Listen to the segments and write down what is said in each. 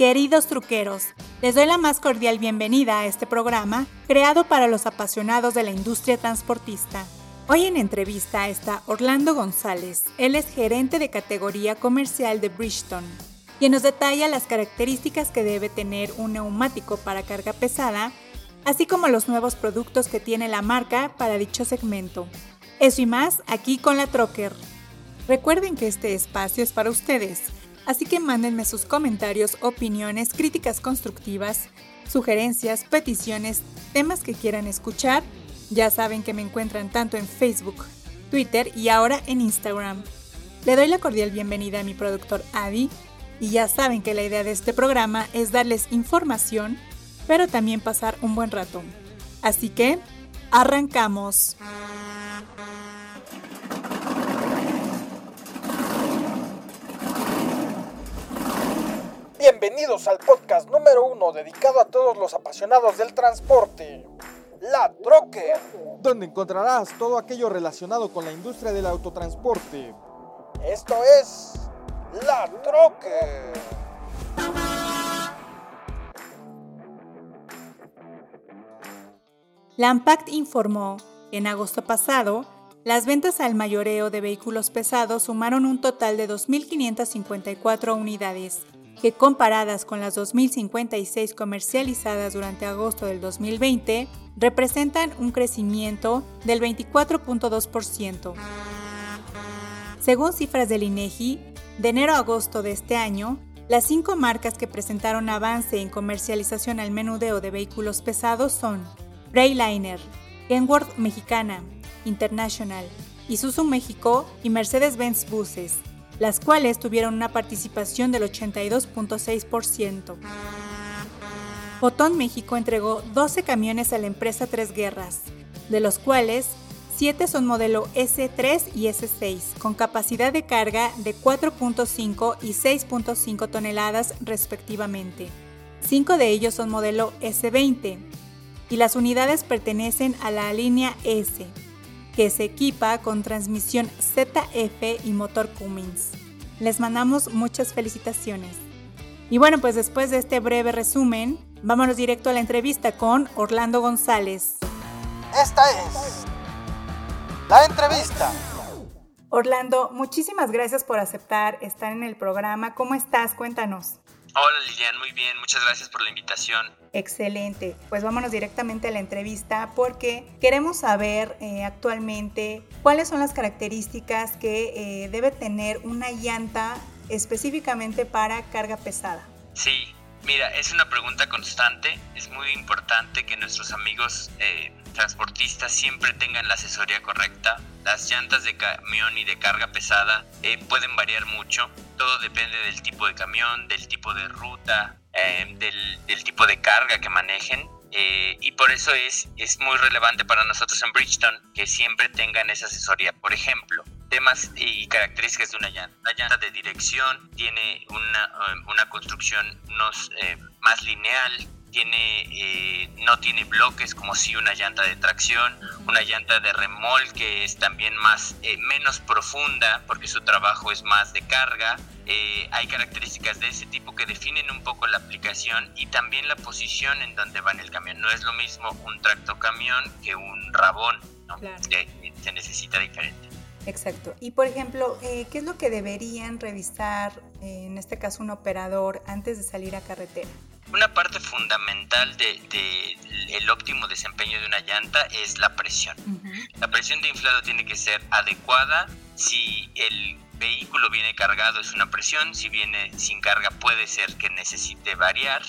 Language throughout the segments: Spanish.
Queridos truqueros, les doy la más cordial bienvenida a este programa creado para los apasionados de la industria transportista. Hoy en entrevista está Orlando González, él es gerente de categoría comercial de Bridgestone, quien nos detalla las características que debe tener un neumático para carga pesada, así como los nuevos productos que tiene la marca para dicho segmento. Eso y más aquí con la Trocker. Recuerden que este espacio es para ustedes Así que mándenme sus comentarios, opiniones, críticas constructivas, sugerencias, peticiones, temas que quieran escuchar. Ya saben que me encuentran tanto en Facebook, Twitter y ahora en Instagram. Le doy la cordial bienvenida a mi productor Adi y ya saben que la idea de este programa es darles información, pero también pasar un buen rato. Así que, arrancamos. Bienvenidos al podcast número uno dedicado a todos los apasionados del transporte, La Troque, donde encontrarás todo aquello relacionado con la industria del autotransporte. Esto es La Troque. Lampact informó que en agosto pasado, las ventas al mayoreo de vehículos pesados sumaron un total de 2.554 unidades que comparadas con las 2.056 comercializadas durante agosto del 2020, representan un crecimiento del 24.2%. Según cifras del INEGI, de enero a agosto de este año, las cinco marcas que presentaron avance en comercialización al menudeo de vehículos pesados son Freightliner, Kenworth Mexicana, International, Isuzu México y Mercedes-Benz Buses las cuales tuvieron una participación del 82.6%. Fotón México entregó 12 camiones a la empresa Tres Guerras, de los cuales 7 son modelo S3 y S6, con capacidad de carga de 4.5 y 6.5 toneladas respectivamente. 5 de ellos son modelo S20 y las unidades pertenecen a la línea S, que se equipa con transmisión ZF y motor Cummins. Les mandamos muchas felicitaciones. Y bueno, pues después de este breve resumen, vámonos directo a la entrevista con Orlando González. Esta es la entrevista. Orlando, muchísimas gracias por aceptar estar en el programa. ¿Cómo estás? Cuéntanos. Hola Lilian, muy bien, muchas gracias por la invitación. Excelente, pues vámonos directamente a la entrevista porque queremos saber eh, actualmente cuáles son las características que eh, debe tener una llanta específicamente para carga pesada. Sí, mira, es una pregunta constante, es muy importante que nuestros amigos eh, transportistas siempre tengan la asesoría correcta. Las llantas de camión y de carga pesada eh, pueden variar mucho. Todo depende del tipo de camión, del tipo de ruta, eh, del, tipo de carga que manejen. Eh, y por eso es, es muy relevante para nosotros en Bridgestone que siempre tengan esa asesoría. Por ejemplo, temas y características de una llanta. La llanta de dirección tiene una, una construcción más lineal, tiene, eh, no tiene bloques como si una llanta de tracción, una llanta de remolque es también más, eh, menos profunda porque su trabajo es más de carga. Eh, hay características de ese tipo que definen un poco la aplicación y también la posición en donde va en el camión. No es lo mismo un tractocamión que un rabón, ¿no? se necesita diferente. Exacto. Y por ejemplo, ¿qué es lo que deberían revisar, en este caso un operador, antes de salir a carretera? Una parte fundamental del de, el óptimo desempeño de una llanta es la presión. La presión de inflado tiene que ser adecuada. Si el vehículo viene cargado es una presión, si viene sin carga puede ser que necesite variar.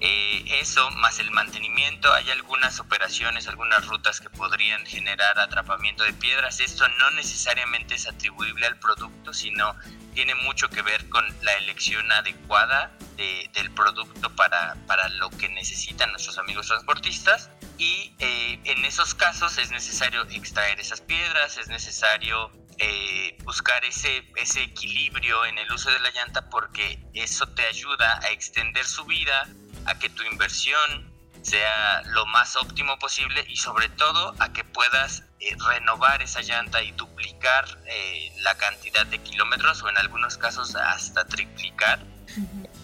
Eh, eso más el mantenimiento, hay algunas operaciones, algunas rutas que podrían generar atrapamiento de piedras. Esto no necesariamente es atribuible al producto, sino tiene mucho que ver con la elección adecuada del producto para, para, lo que necesitan nuestros amigos transportistas. Y eh, en esos casos es necesario extraer esas piedras, es necesario eh, buscar ese, ese equilibrio en el uso de la llanta porque eso te ayuda a extender su vida, a que tu inversión sea lo más óptimo posible y sobre todo a que puedas eh, renovar esa llanta y duplicar la cantidad de kilómetros o en algunos casos hasta triplicar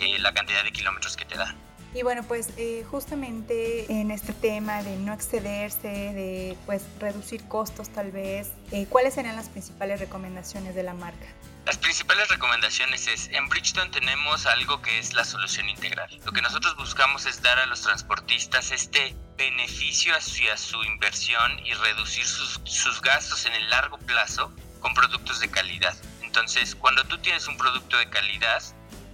eh, la cantidad de kilómetros que te da. Y bueno, pues eh, justamente en este tema de no excederse, de pues reducir costos tal vez, eh, ¿cuáles serían las principales recomendaciones de la marca? Las principales recomendaciones es, en Bridgestone tenemos algo que es la solución integral. Lo que nosotros buscamos es dar a los transportistas este beneficio hacia su inversión y reducir sus, sus gastos en el largo plazo con productos de calidad. Entonces, cuando tú tienes un producto de calidad,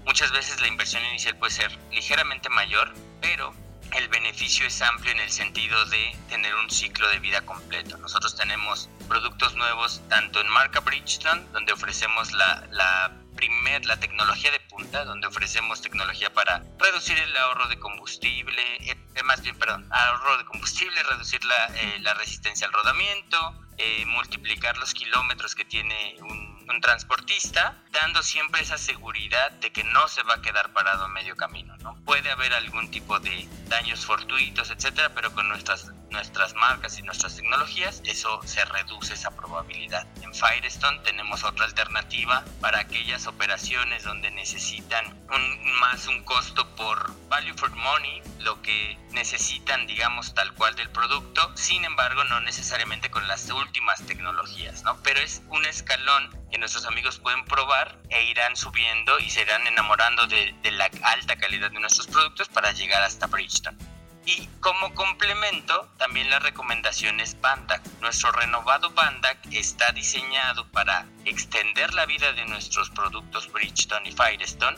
Muchas veces la inversión inicial puede ser ligeramente mayor, pero el beneficio es amplio en el sentido de tener un ciclo de vida completo. Nosotros tenemos productos nuevos tanto en marca Bridgestone, donde ofrecemos la, la primer, la tecnología de punta, donde ofrecemos tecnología para reducir el ahorro de combustible, eh, más bien, perdón, ahorro de combustible, reducir la, eh, la resistencia al rodamiento, eh, multiplicar los kilómetros que tiene un un transportista, dando siempre esa seguridad de que no se va a quedar parado a medio camino. ¿no? Puede haber algún tipo de daños fortuitos, etcétera, pero con nuestras, nuestras marcas y nuestras tecnologías, eso se reduce esa probabilidad. En Firestone tenemos otra alternativa para aquellas operaciones donde necesitan un, más un costo por value for money, lo que necesitan, digamos, tal cual del producto, sin embargo, no necesariamente con las últimas tecnologías, ¿no? Pero es un escalón que nuestros amigos pueden probar e irán subiendo y se irán enamorando de, la alta calidad de nuestros productos para llegar hasta Bridgestone. Y como complemento, también la recomendación es Bandac. Nuestro renovado Bandac está diseñado para extender la vida de nuestros productos Bridgestone y Firestone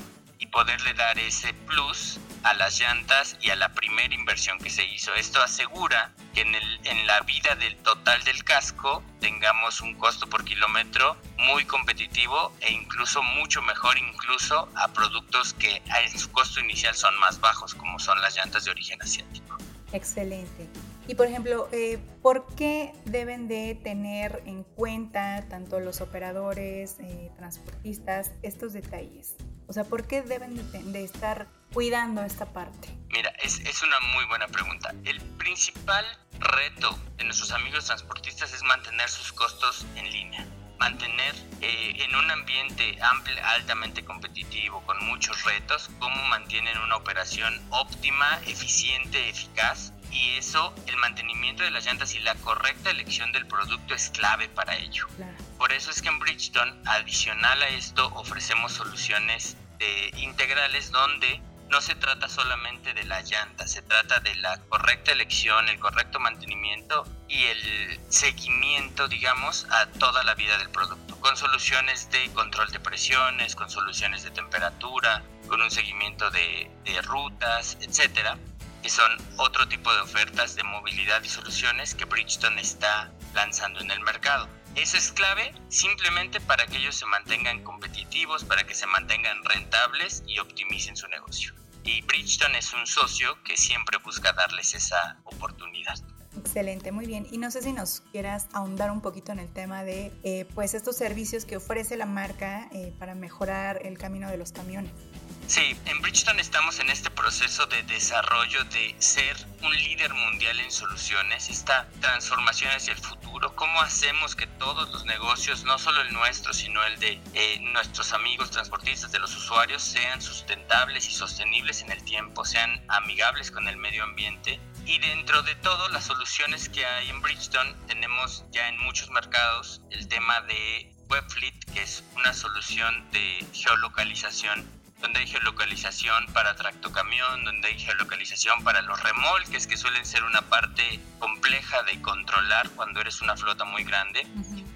poderle dar ese plus a las llantas y a la primera inversión que se hizo. Esto asegura que en, el, en la vida del total del casco tengamos un costo por kilómetro muy competitivo e incluso mucho mejor incluso a productos que en su costo inicial son más bajos como son las llantas de origen asiático. Excelente. Y por ejemplo, eh, ¿por qué deben de tener en cuenta tanto los operadores, eh, transportistas, estos detalles? O sea, ¿por qué deben de, estar cuidando esta parte? Mira, es, es, una muy buena pregunta. El principal reto de nuestros amigos transportistas es mantener sus costos en línea. Mantener eh, en un ambiente amplio, altamente competitivo, con muchos retos, cómo mantienen una operación óptima, eficiente, eficaz y eso, el mantenimiento de las llantas y la correcta elección del producto es clave para ello. Por eso es que en Bridgestone, adicional a esto, ofrecemos soluciones de integrales donde no se trata solamente de la llanta, se trata de la correcta elección, el correcto mantenimiento y el seguimiento, digamos, a toda la vida del producto, con soluciones de control de presiones, con soluciones de temperatura, con un seguimiento de, de rutas, etcétera que son otro tipo de ofertas de movilidad y soluciones que Bridgestone está lanzando en el mercado. Eso es clave simplemente para que ellos se mantengan competitivos, para que se mantengan rentables y optimicen su negocio. Y Bridgestone es un socio que siempre busca darles esa oportunidad. Excelente, muy bien. Y no sé si nos quieras ahondar un poquito en el tema de eh, pues estos servicios que ofrece la marca eh, para mejorar el camino de los camiones. Sí, en Bridgestone estamos en este proceso de desarrollo de ser un líder mundial en soluciones, esta transformación hacia el futuro, cómo hacemos que todos los negocios, no solo el nuestro, sino el de eh, nuestros amigos transportistas, de los usuarios, sean sustentables y sostenibles en el tiempo, sean amigables con el medio ambiente. Y dentro de todo, las soluciones que hay en Bridgestone, tenemos ya en muchos mercados el tema de WebFleet, que es una solución de geolocalización donde hay geolocalización para tractocamión, donde hay geolocalización para los remolques, que suelen ser una parte compleja de controlar cuando eres una flota muy grande.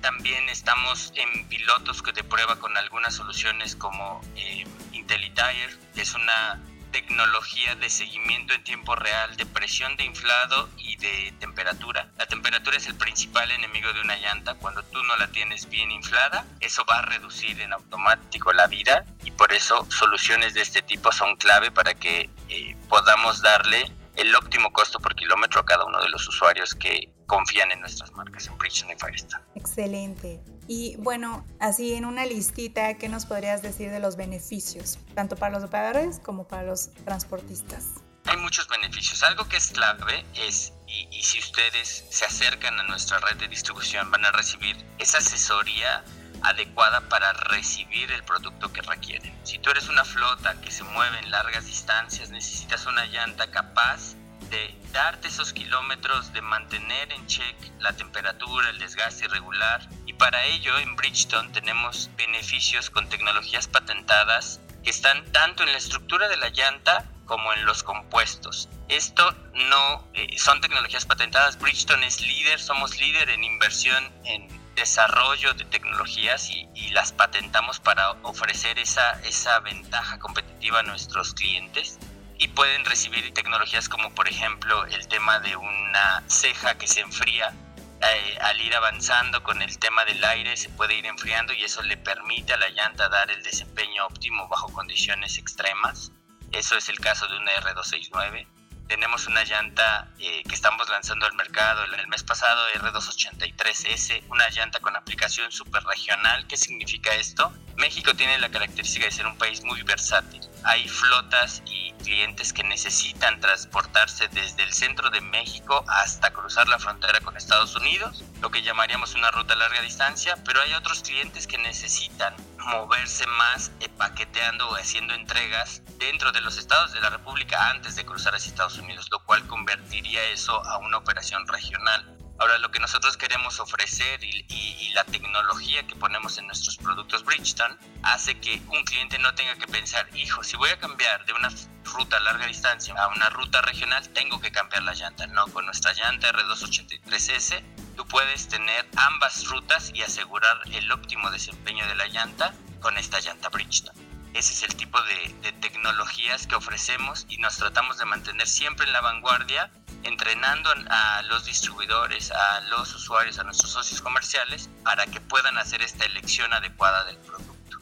También estamos en pilotos de prueba con algunas soluciones como eh, IntelliTire, que es una tecnología de seguimiento en tiempo real de presión de inflado y de temperatura. La temperatura es el principal enemigo de una llanta. Cuando tú no la tienes bien inflada, eso va a reducir en automático la vida y por eso soluciones de este tipo son clave para que eh, podamos darle el óptimo costo por kilómetro a cada uno de los usuarios que confían en nuestras marcas en Bridgestone y Firestone. Excelente. Y bueno, así en una listita, ¿qué nos podrías decir de los beneficios, tanto para los operadores como para los transportistas? Hay muchos beneficios. Algo que es clave es, y, si ustedes se acercan a nuestra red de distribución, van a recibir esa asesoría adecuada para recibir el producto que requieren. Si tú eres una flota que se mueve en largas distancias, necesitas una llanta capaz de darte esos kilómetros, de mantener en check la temperatura, el desgaste irregular. Y para ello en Bridgestone tenemos beneficios con tecnologías patentadas que están tanto en la estructura de la llanta como en los compuestos. Esto no eh, son tecnologías patentadas. Bridgestone es líder, somos líder en inversión en desarrollo de tecnologías y, las patentamos para ofrecer esa, esa ventaja competitiva a nuestros clientes y pueden recibir tecnologías como por ejemplo el tema de una ceja que se enfría eh, al ir avanzando con el tema del aire se puede ir enfriando y eso le permite a la llanta dar el desempeño óptimo bajo condiciones extremas. Eso es el caso de una R269 tenemos una llanta eh, que estamos lanzando al mercado el, mes pasado, R283S, una llanta con aplicación super regional. ¿Qué significa esto? México tiene la característica de ser un país muy versátil. Hay flotas y clientes que necesitan transportarse desde el centro de México hasta cruzar la frontera con Estados Unidos, lo que llamaríamos una ruta a larga distancia, pero hay otros clientes que necesitan moverse más eh, paqueteando o haciendo entregas dentro de los estados de la República antes de cruzar hacia Estados Unidos, lo cual convertiría eso a una operación regional. Ahora, lo que nosotros queremos ofrecer y, la tecnología que ponemos en nuestros productos Bridgestone hace que un cliente no tenga que pensar, hijo, si voy a cambiar de una ruta a larga distancia a una ruta regional, tengo que cambiar la llanta. No, con nuestra llanta R283S, tú puedes tener ambas rutas y asegurar el óptimo desempeño de la llanta con esta llanta Bridgestone. Ese es el tipo de, de tecnologías que ofrecemos y nos tratamos de mantener siempre en la vanguardia entrenando a los distribuidores, a los usuarios, a nuestros socios comerciales, para que puedan hacer esta elección adecuada del producto.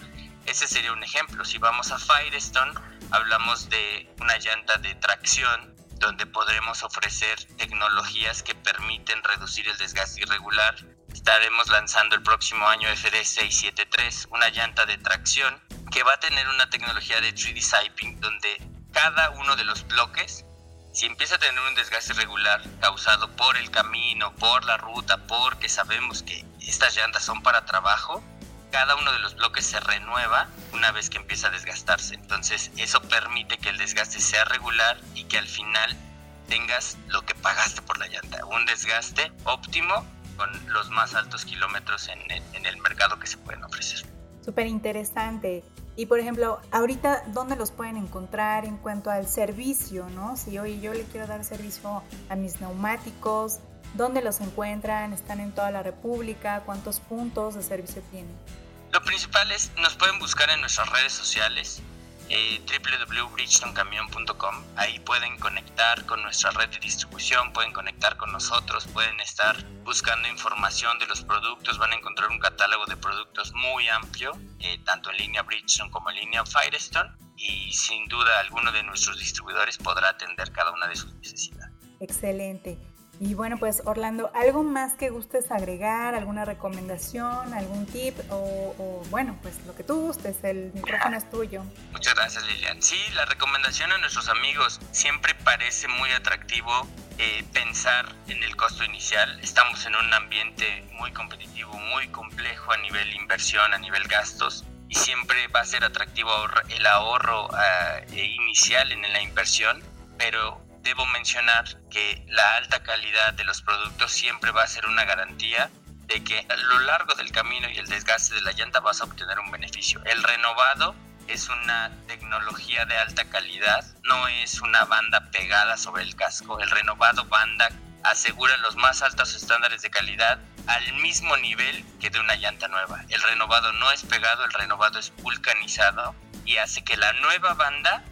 Ese sería un ejemplo. Si vamos a Firestone, hablamos de una llanta de tracción donde podremos ofrecer tecnologías que permiten reducir el desgaste irregular. Estaremos lanzando el próximo año FD673, una llanta de tracción que va a tener una tecnología de 3D Siping donde cada uno de los bloques si empieza a tener un desgaste irregular causado por el camino, por la ruta, porque sabemos que estas llantas son para trabajo, cada uno de los bloques se renueva una vez que empieza a desgastarse. Entonces eso permite que el desgaste sea regular y que al final tengas lo que pagaste por la llanta, un desgaste óptimo con los más altos kilómetros en el, en el mercado que se pueden ofrecer. Súper interesante. Y por ejemplo, ahorita, ¿dónde los pueden encontrar en cuanto al servicio? ¿no? Si hoy yo le quiero dar servicio a mis neumáticos, ¿dónde los encuentran? ¿Están en toda la República? ¿Cuántos puntos de servicio tienen? Lo principal es, nos pueden buscar en nuestras redes sociales eh. Ahí pueden conectar con nuestra red de distribución, pueden conectar con nosotros, pueden estar buscando información de los productos, van a encontrar un catálogo de productos muy amplio, eh, tanto en línea Bridgestone como en línea Firestone, y sin duda alguno de nuestros distribuidores podrá atender cada una de sus necesidades. Excelente. Y bueno, pues Orlando, ¿algo más que gustes agregar? ¿Alguna recomendación? ¿Algún tip? O, bueno, pues lo que tú gustes, el micrófono es tuyo. Muchas gracias Lilian. Sí, la recomendación a nuestros amigos siempre parece muy atractivo eh, pensar en el costo inicial. Estamos en un ambiente muy competitivo, muy complejo a nivel inversión, a nivel gastos y siempre va a ser atractivo el ahorro eh, inicial en la inversión, pero debo mencionar que la alta calidad de los productos siempre va a ser una garantía de que a lo largo del camino y el desgaste de la llanta vas a obtener un beneficio. El renovado es una tecnología de alta calidad, no es una banda pegada sobre el casco. El renovado banda asegura los más altos estándares de calidad al mismo nivel que de una llanta nueva. El renovado no es pegado, el renovado es vulcanizado y hace que la nueva banda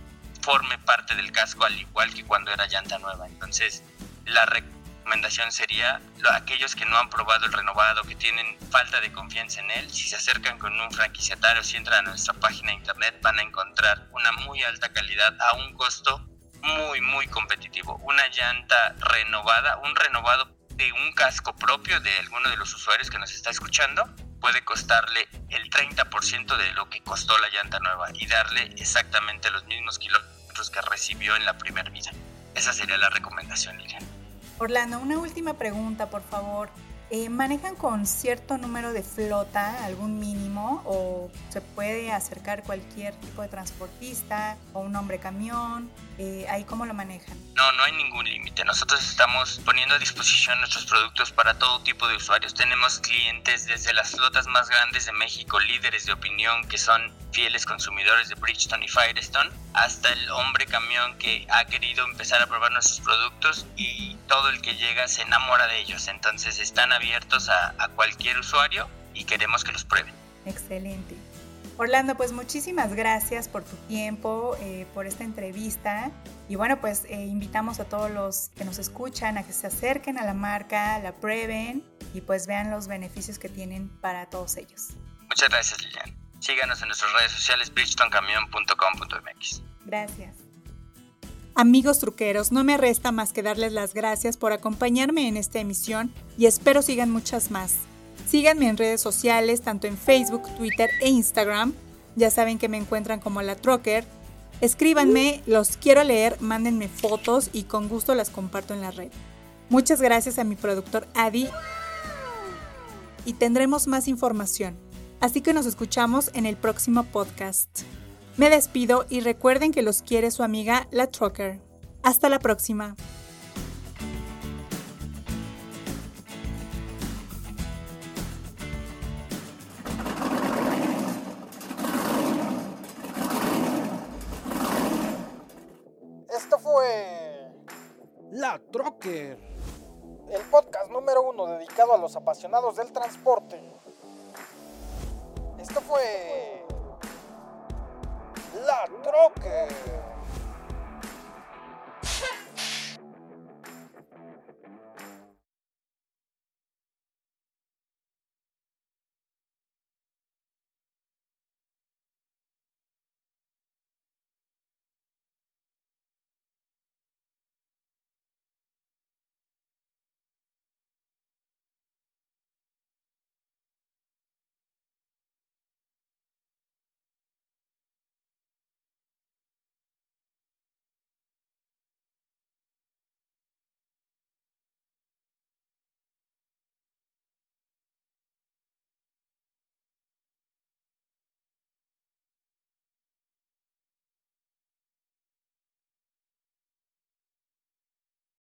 forme parte del casco al igual que cuando era llanta nueva. Entonces, la recomendación sería aquellos que no han probado el renovado, que tienen falta de confianza en él, si se acercan con un franquiciatario, si entran a nuestra página de internet, van a encontrar una muy alta calidad a un costo muy, muy competitivo. Una llanta renovada, un renovado de un casco propio de alguno de los usuarios que nos está escuchando, puede costarle el 30% de lo que costó la llanta nueva y darle exactamente los mismos kilómetros que recibió en la primera vida. Esa sería la recomendación, Lilian. Orlando, una última pregunta, por favor. eh, ¿manejan con cierto número de flota, algún mínimo, o se puede acercar cualquier tipo de transportista o un hombre camión? Eh, ¿Ahí cómo lo manejan? No, no hay ningún límite. Nosotros estamos poniendo a disposición nuestros productos para todo tipo de usuarios. Tenemos clientes desde las flotas más grandes de México, líderes de opinión que son fieles consumidores de Bridgestone y Firestone, hasta el hombre camión que ha querido empezar a probar nuestros productos y todo el que llega se enamora de ellos. Entonces están abiertos a, cualquier usuario y queremos que los prueben. Excelente. Orlando, pues muchísimas gracias por tu tiempo, eh, por esta entrevista. Y bueno, pues eh, invitamos a todos los que nos escuchan a que se acerquen a la marca, la prueben y pues vean los beneficios que tienen para todos ellos. Muchas gracias, Lilian. Síganos en nuestras redes sociales bridgetoncamion.com.mx. Gracias. Amigos truqueros, no me resta más que darles las gracias por acompañarme en esta emisión y espero sigan muchas más. Síganme en redes sociales, tanto en Facebook, Twitter e Instagram. Ya saben que me encuentran como la Trocker. Escríbanme, los quiero leer, mándenme fotos y con gusto las comparto en la red. Muchas gracias a mi productor Adi y tendremos más información. Así que nos escuchamos en el próximo podcast. Me despido y recuerden que los quiere su amiga La Trucker. Hasta la próxima. La Trocker, el podcast número uno dedicado a los apasionados del transporte. Esto fue La Trocker.